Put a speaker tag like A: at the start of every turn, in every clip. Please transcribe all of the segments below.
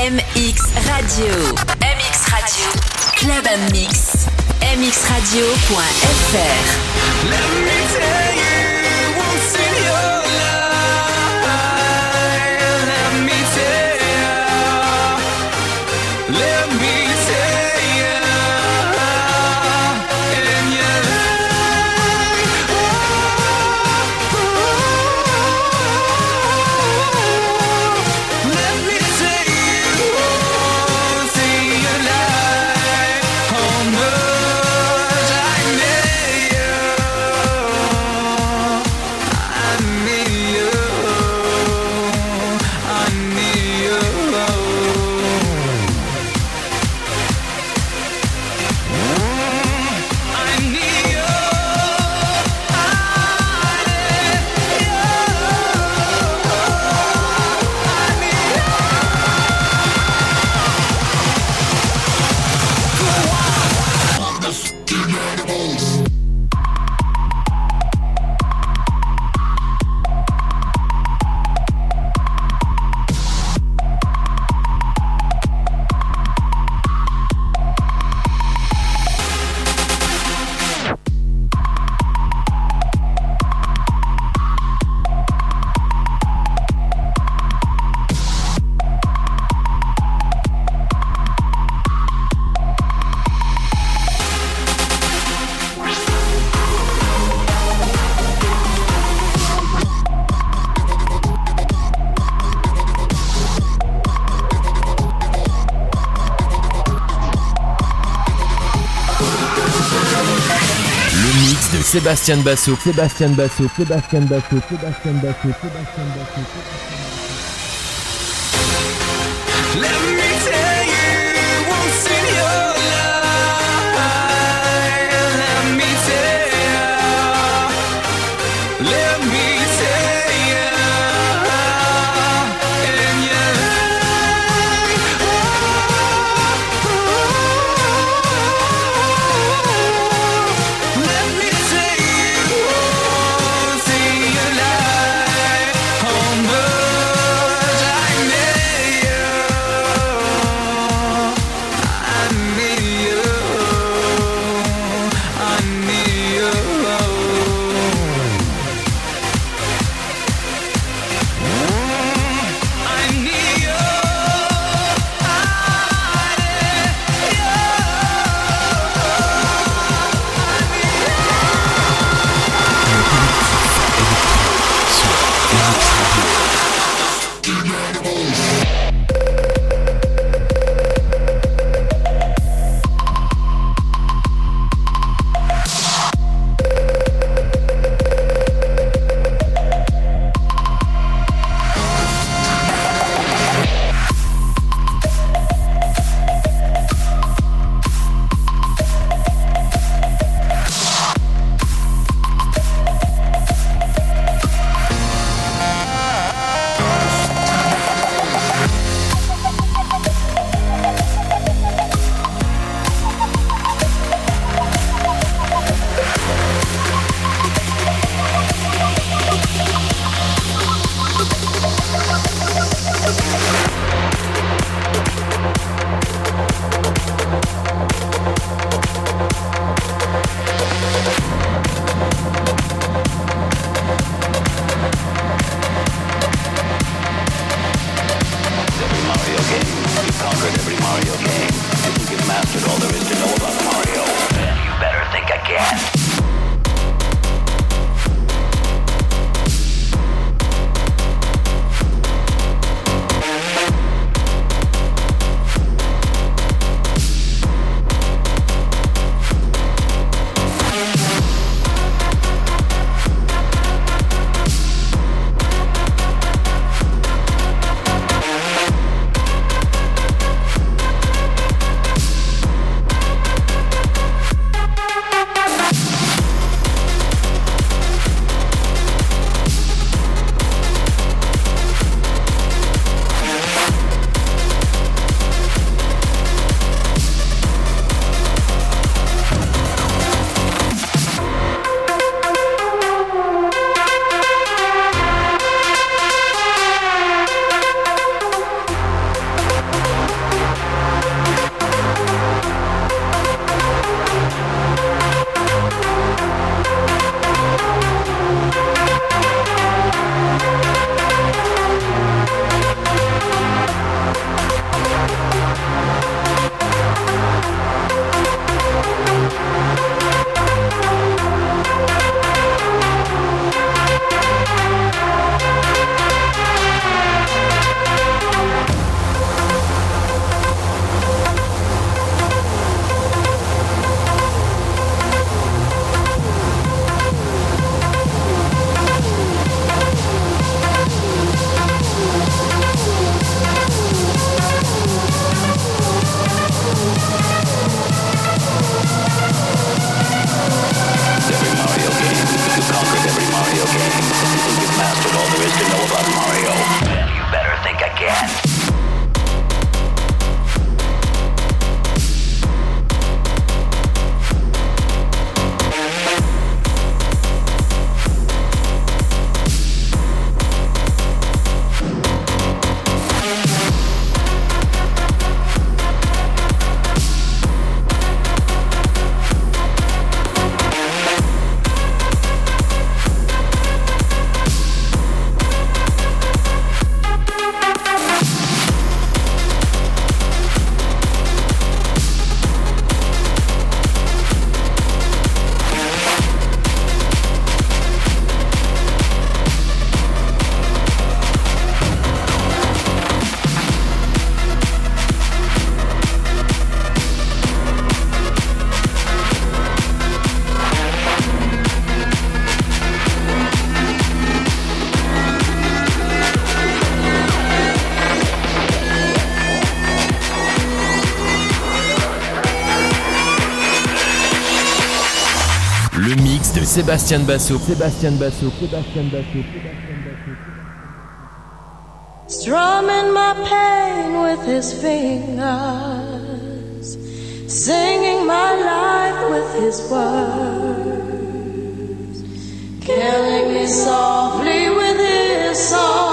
A: MX Radio. MX Radio. Club MX. MXRadio.fr.
B: Sebastian Bassou, Sebastian Bassou, Sebastian Bassou, Sebastian Bassou, Sebastian Bassou, Sebastian Bassou. Let me
C: Sébastien Basso, Sébastien Basso, Sébastien Basso,
D: Strumming my pain with his fingers, singing my life with his words, killing me softly with his song,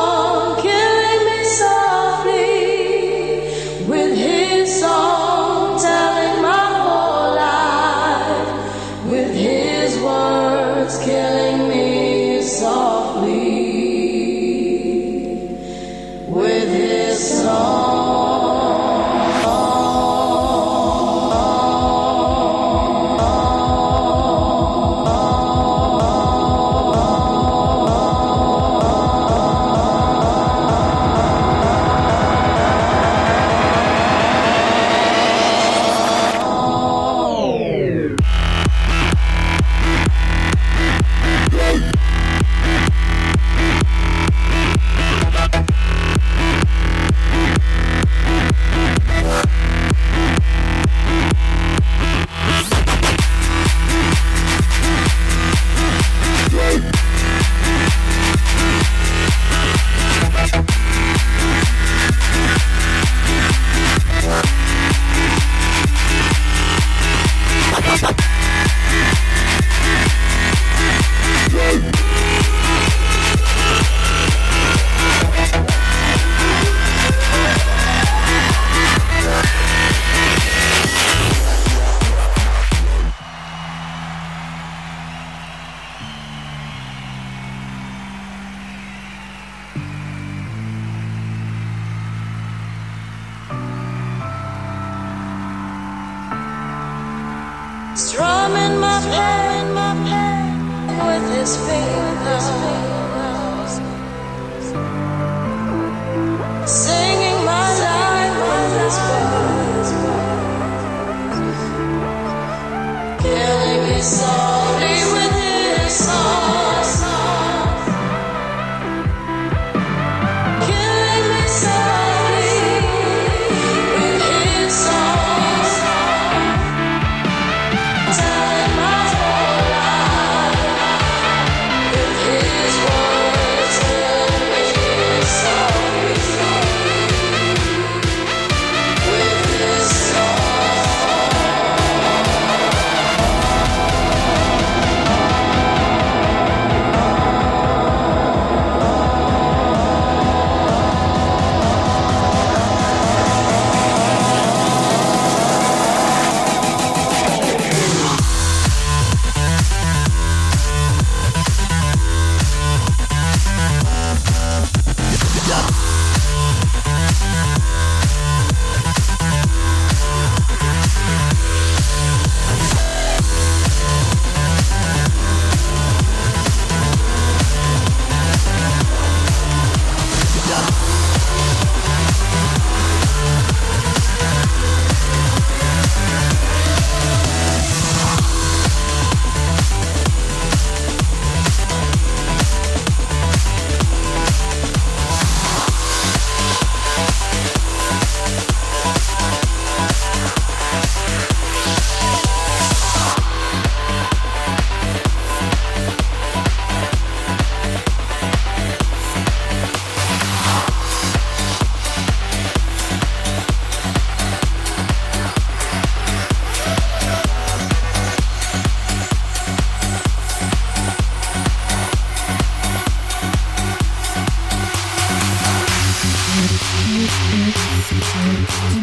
E: No injection, shin,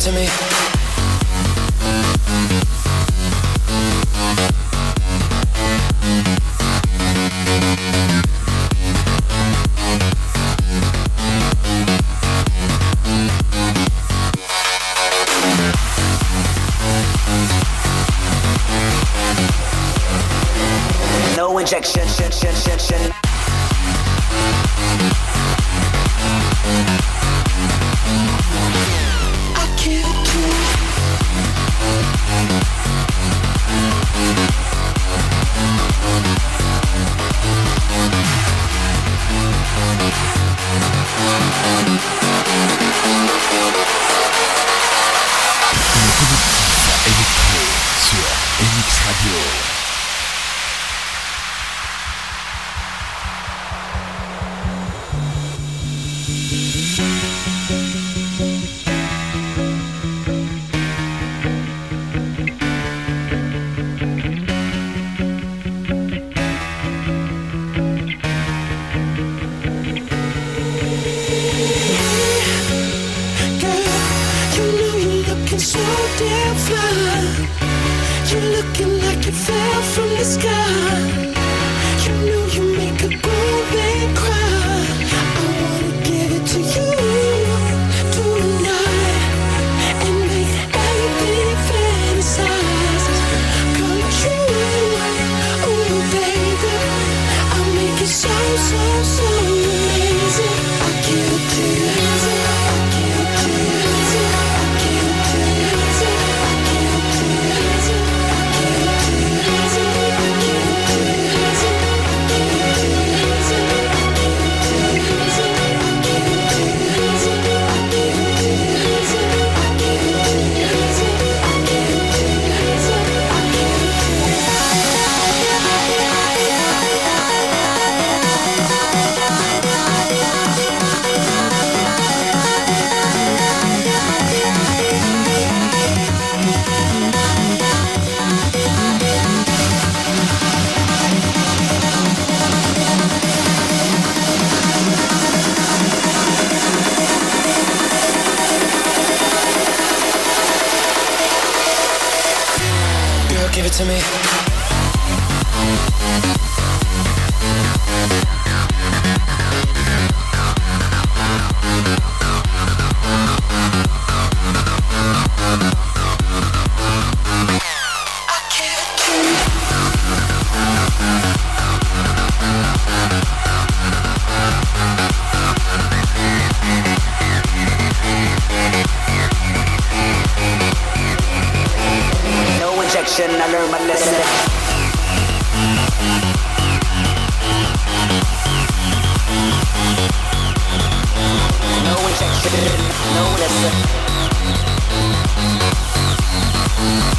E: shin, shin, shin.
B: Thank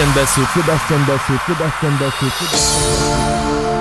B: Bastian Bassouf,
F: le Bastian Bassouf, le Bastian
G: Bassouf.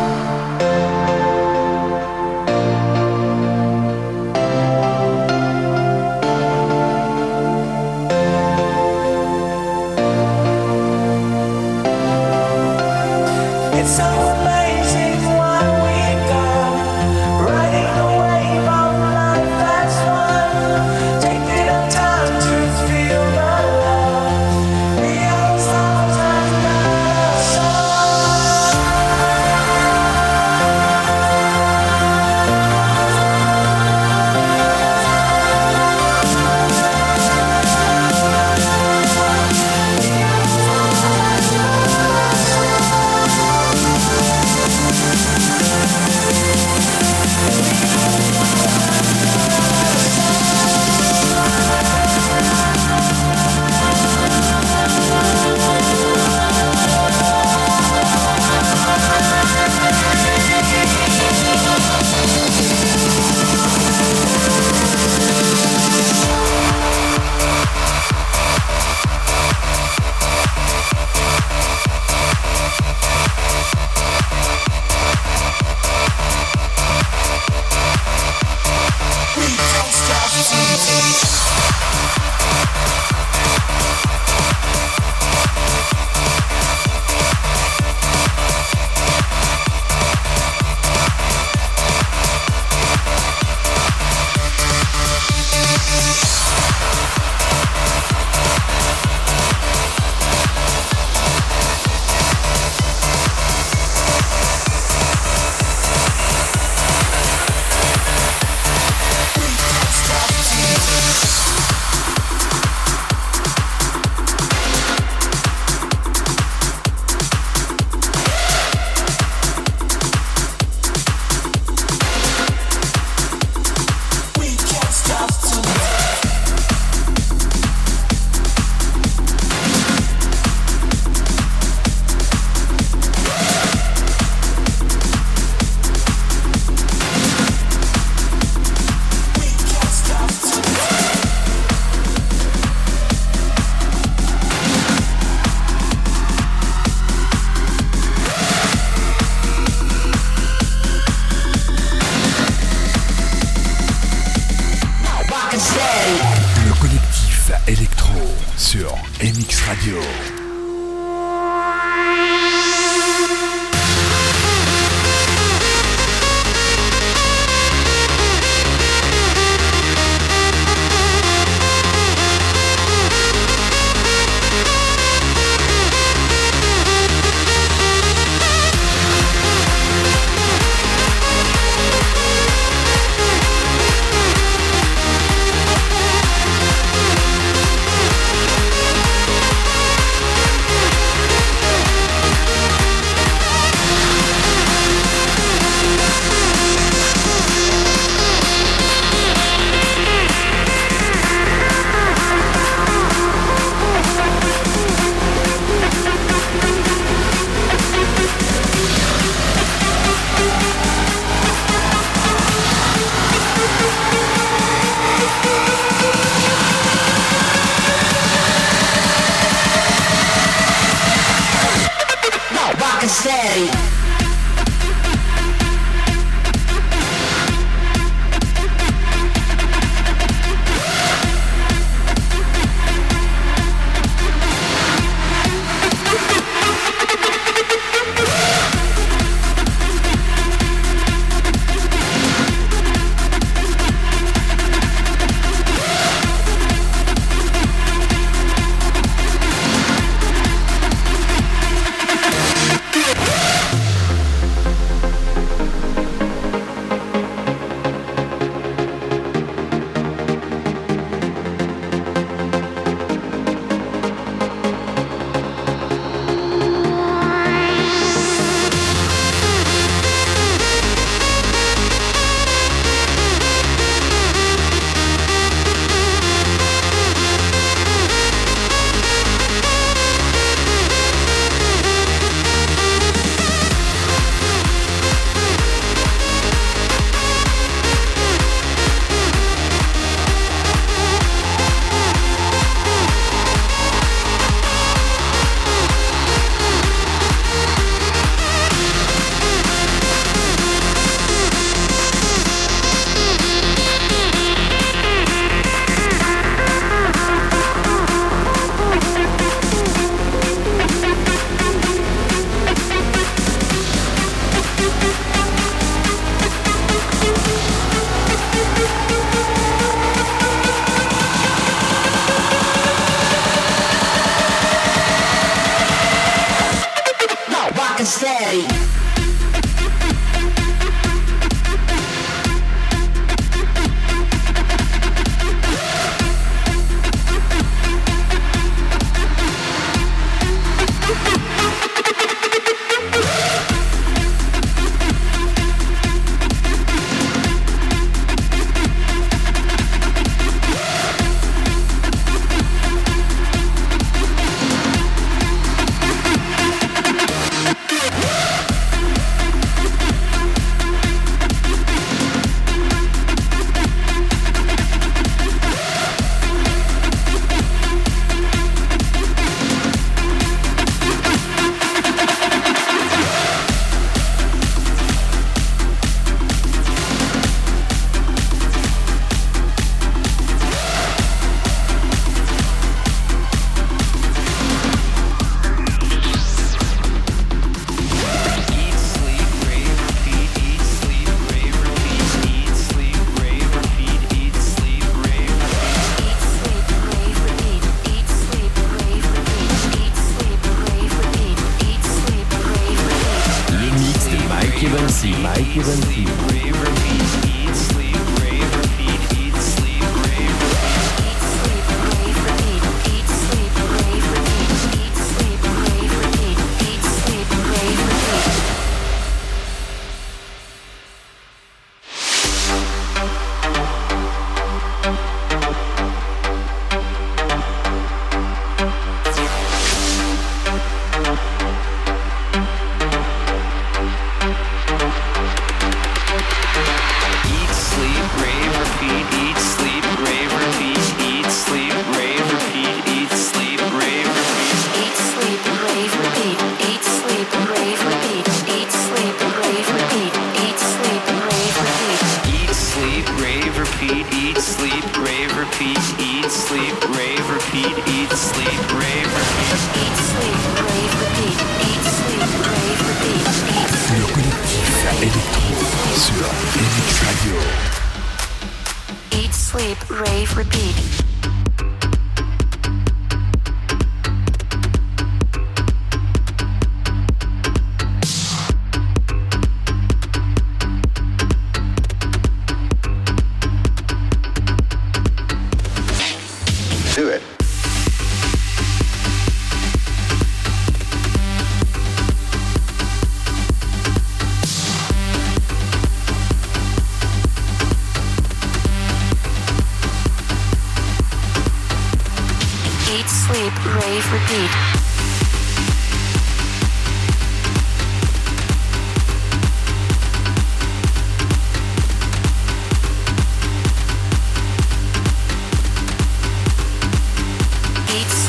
G: eat, sleep, rave, repeat.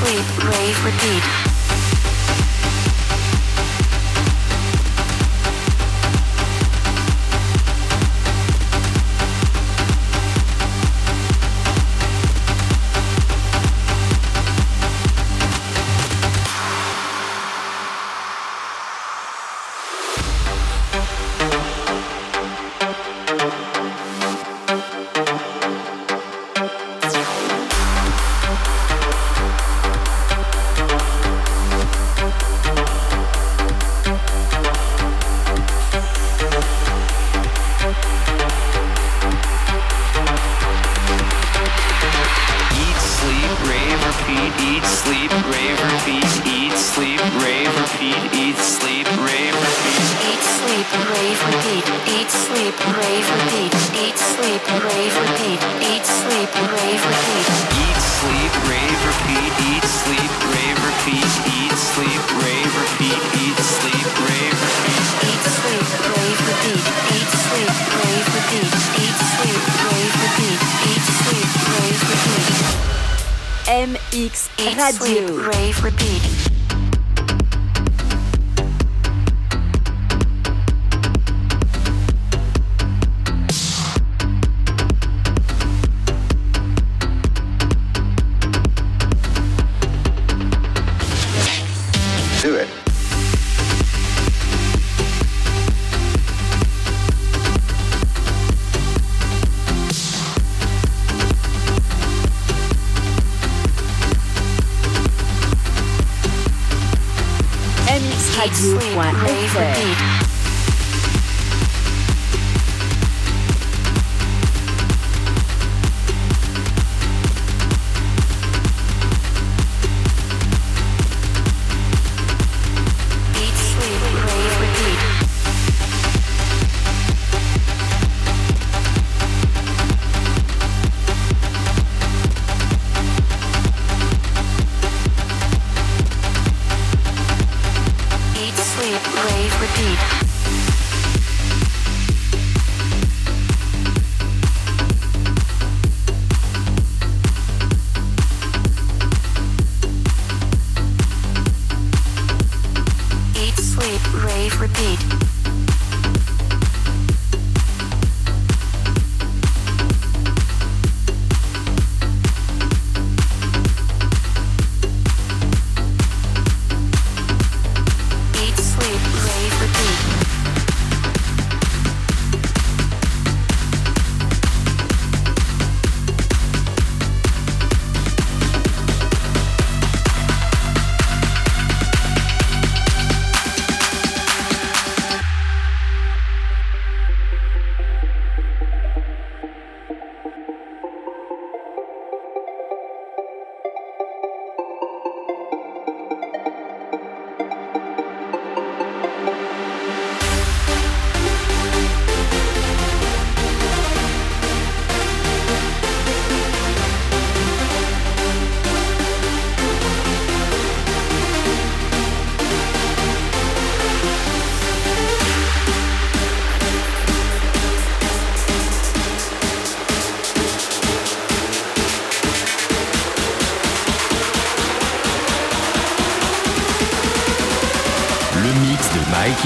G: sleep, rave, repeat.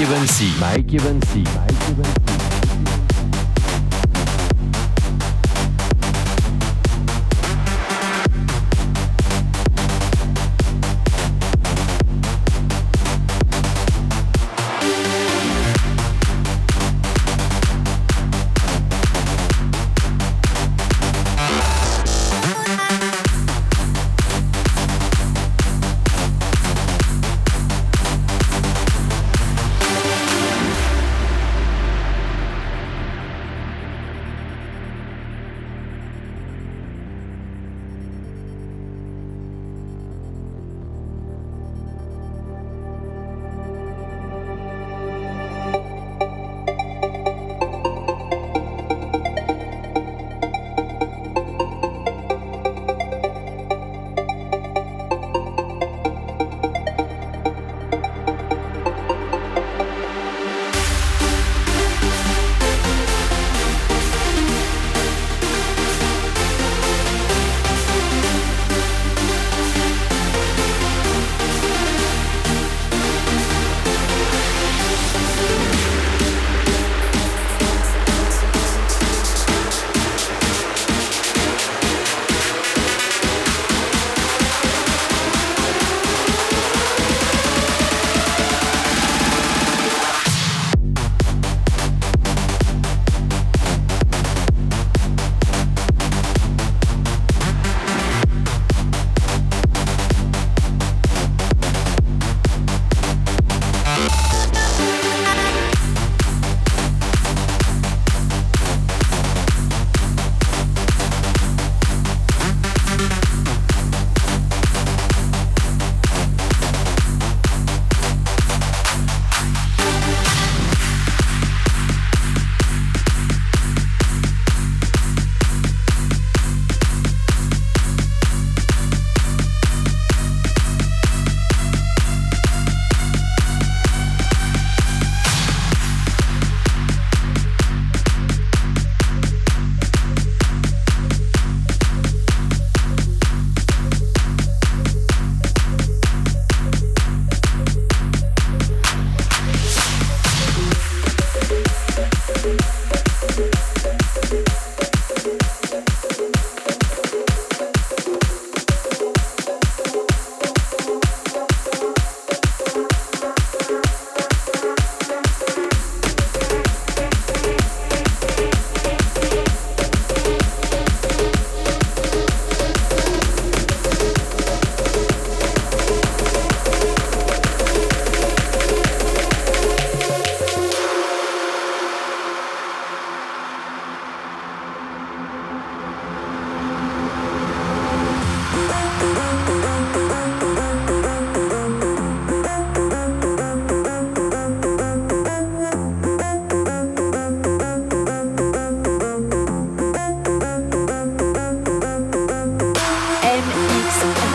B: De Mike Evansy. Mike Evansy.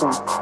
H: Monster.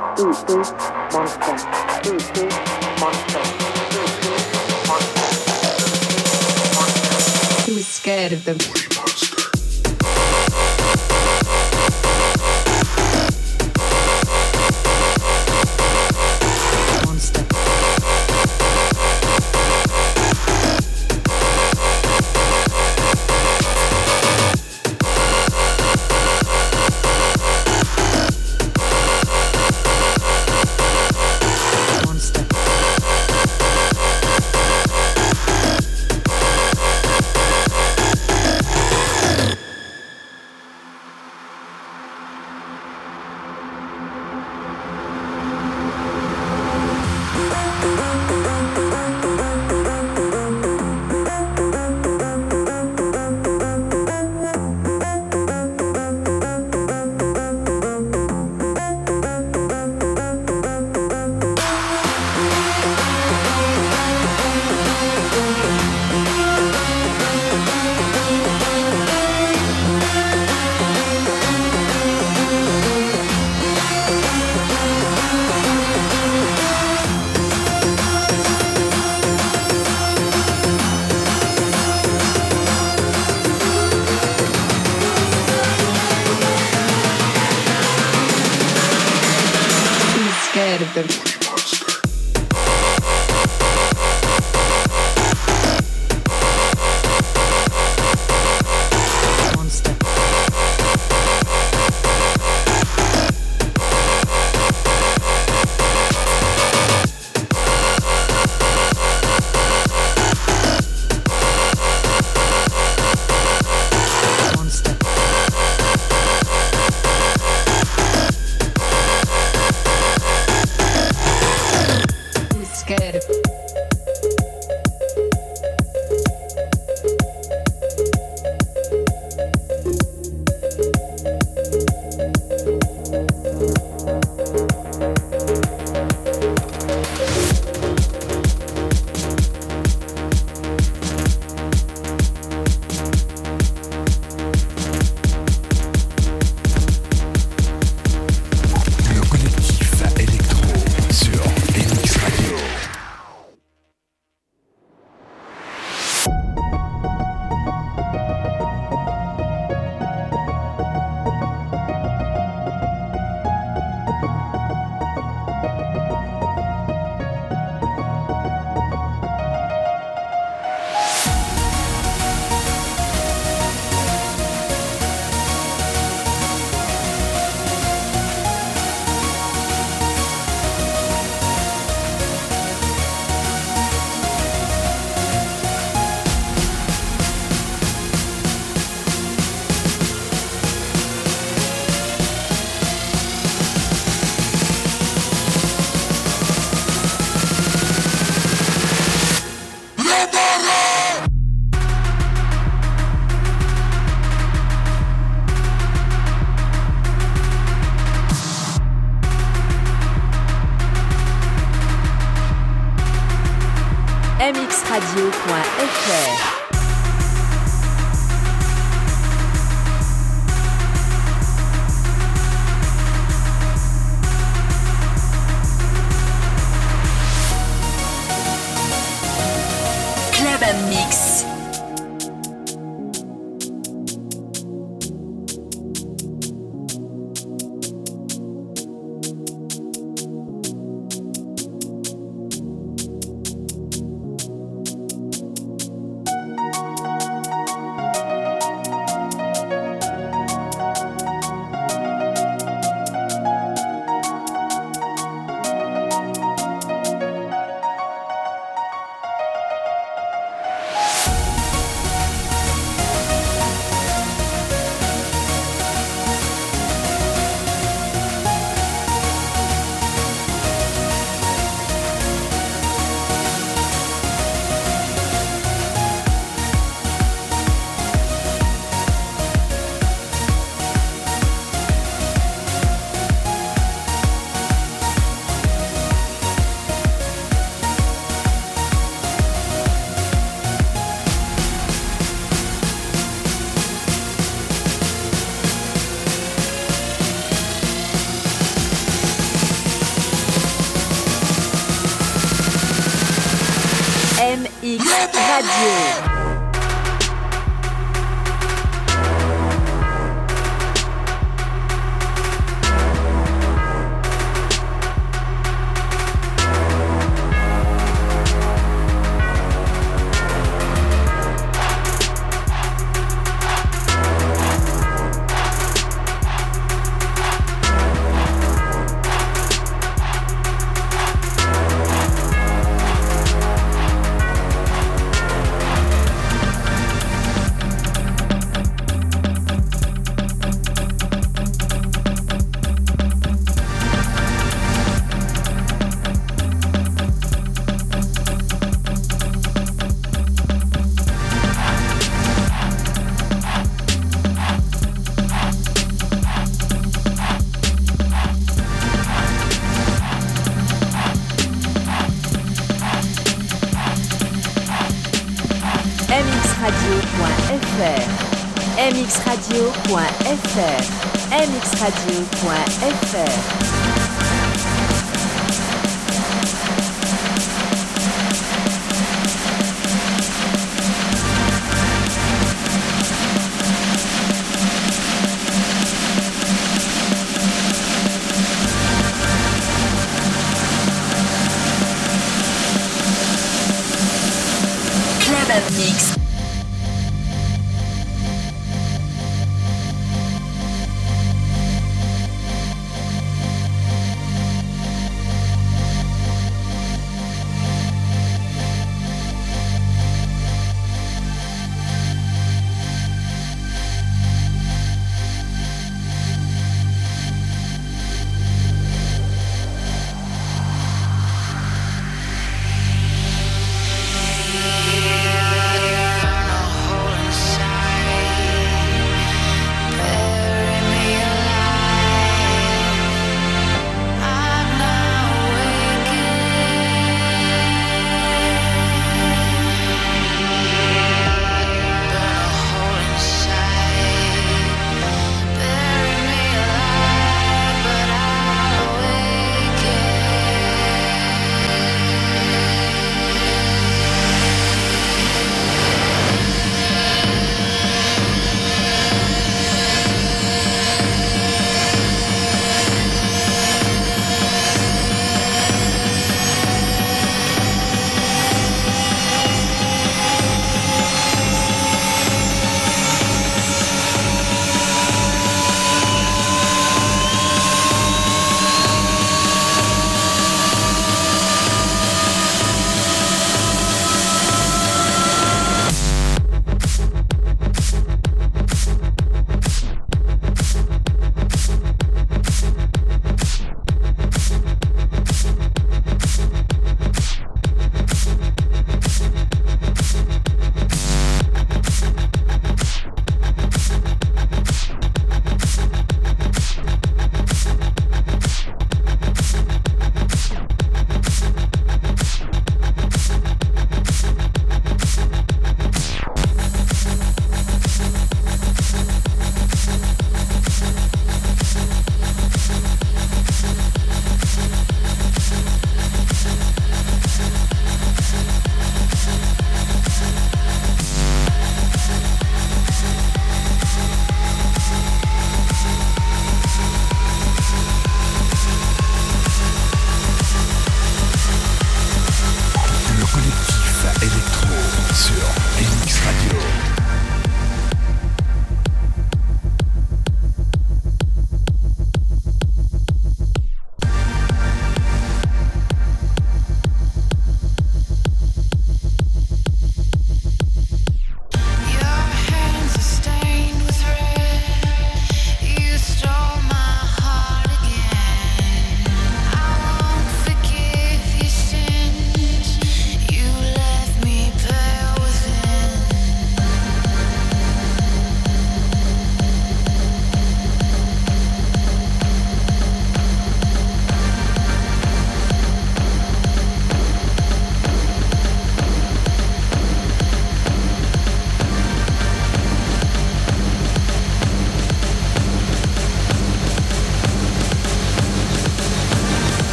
A: mxradio.fr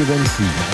A: Evansy, Mike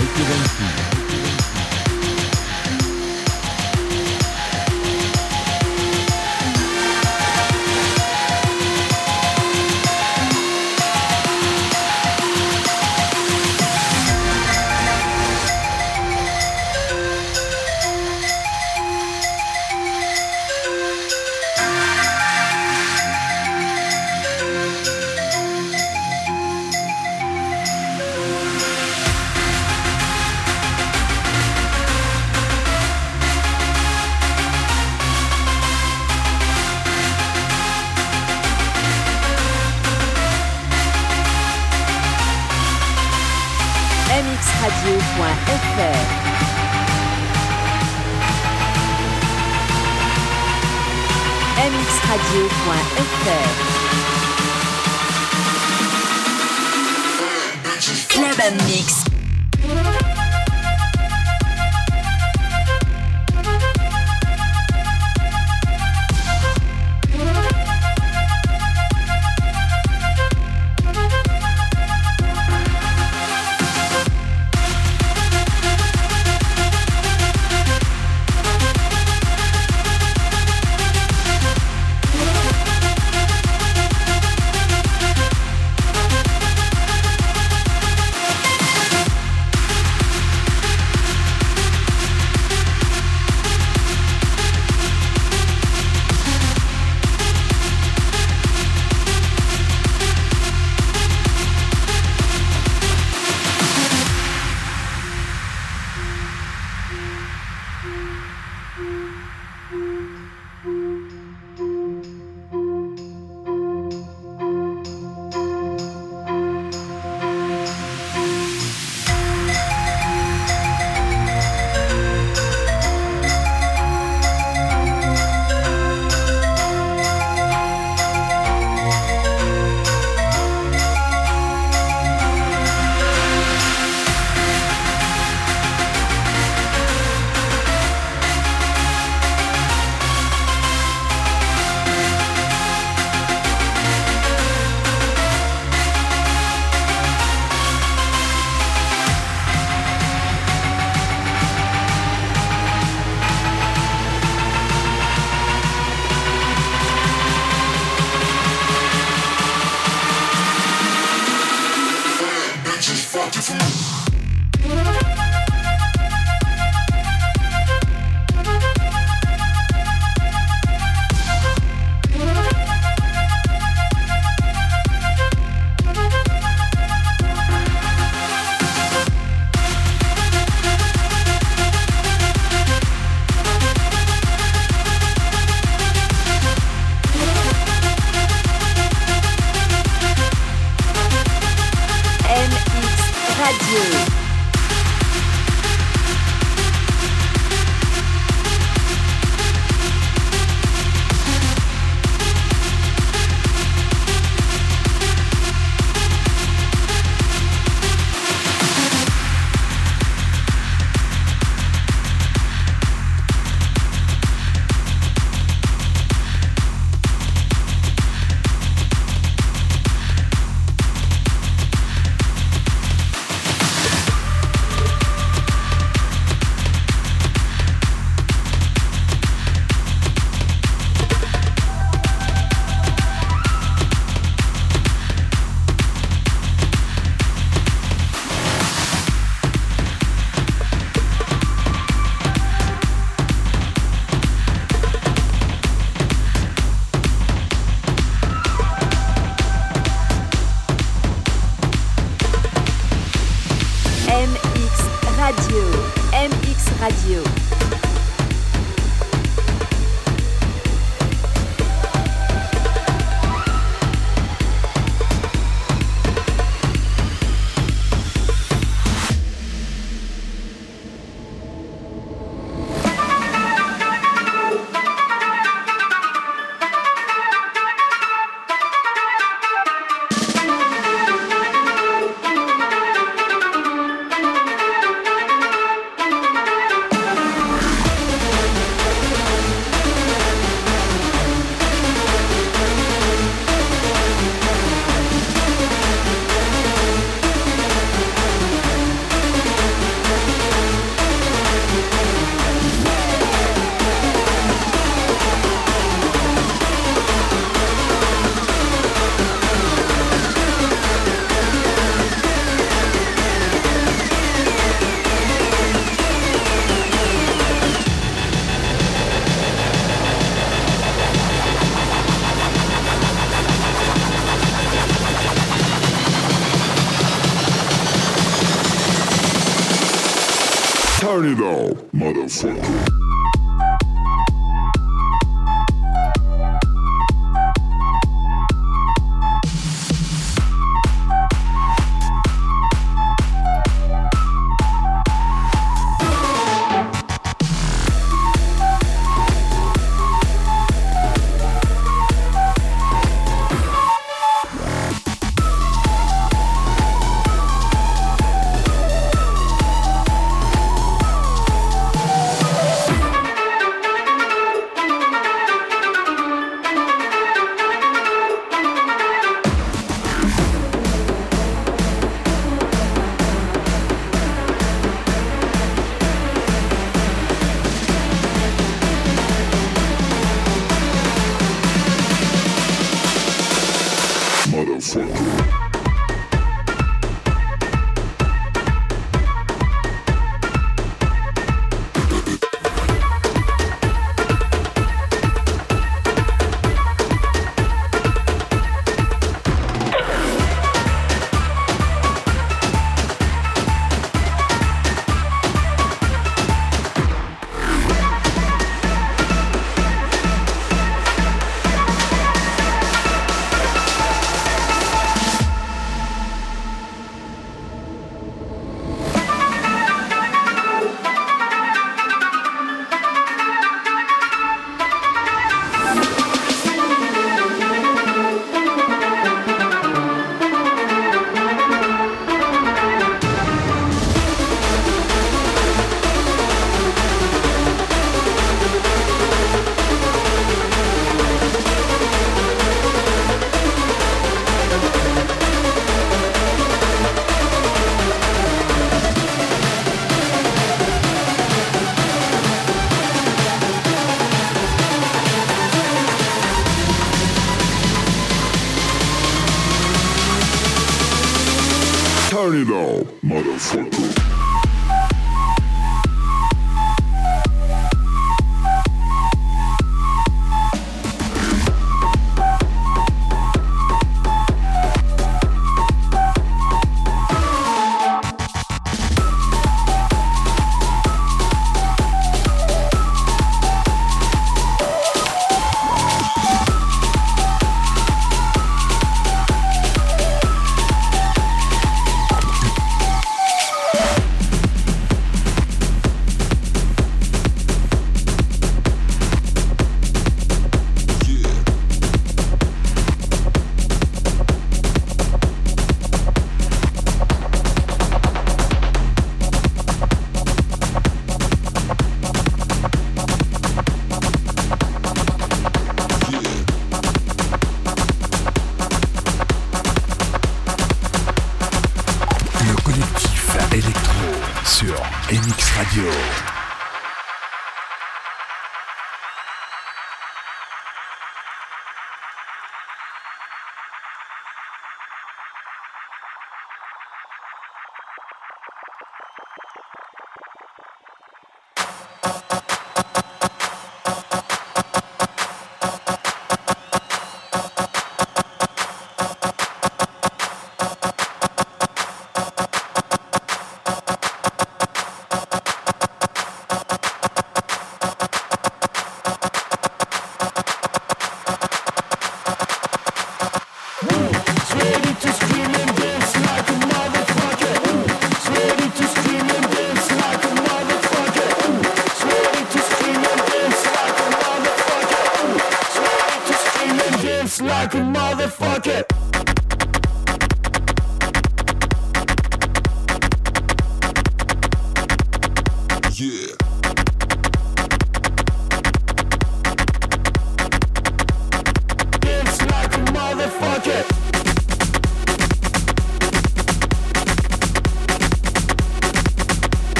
I: Yeah.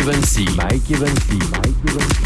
B: Evansy. Mike Evansy. Mike Evansy.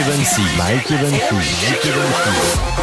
J: Mike Evansy. Mike Evansy. Mike Evansy.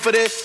I: For this?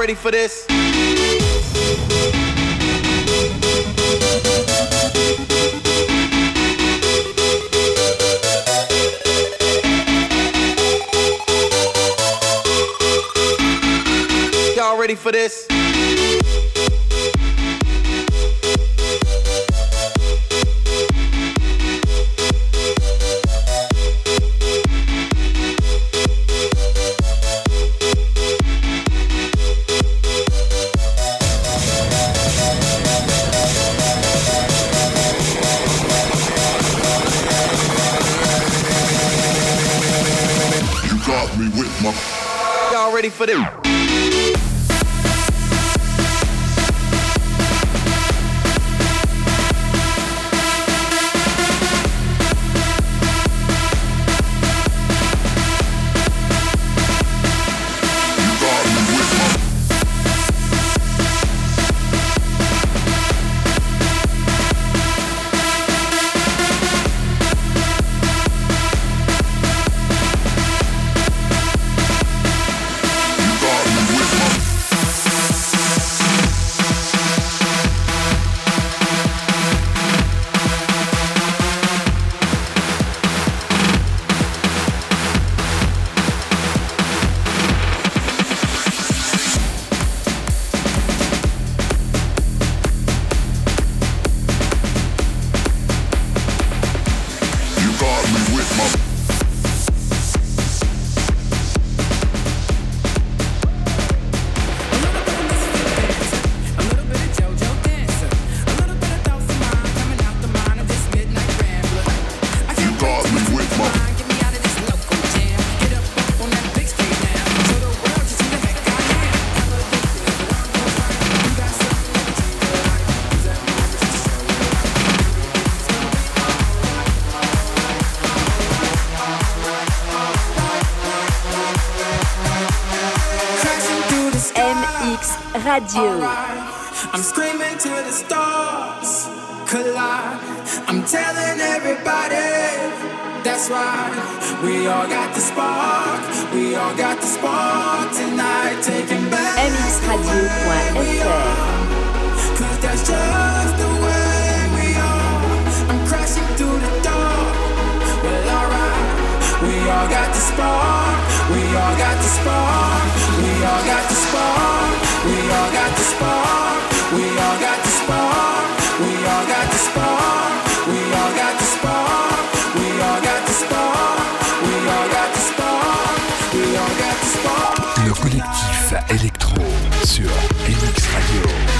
I: Ready for this?
A: Radio.
K: I'm screaming to the stars collide. I'm telling everybody that's right. We all got the spark. We all got the spark tonight. Taking back
A: mxradio.fr
K: Cause that's just the way we are. I'm crashing through the door. Well, alright. We all got the spark. We all got the spark.
E: Collectif électro sur MX Radio.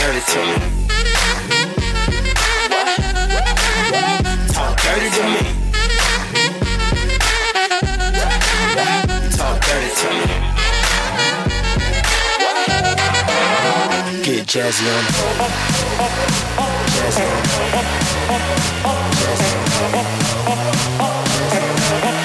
L: Dirty to me. Talk dirty to me. Talk dirty to me. Get jazzy on. Jazzy on.
E: Down,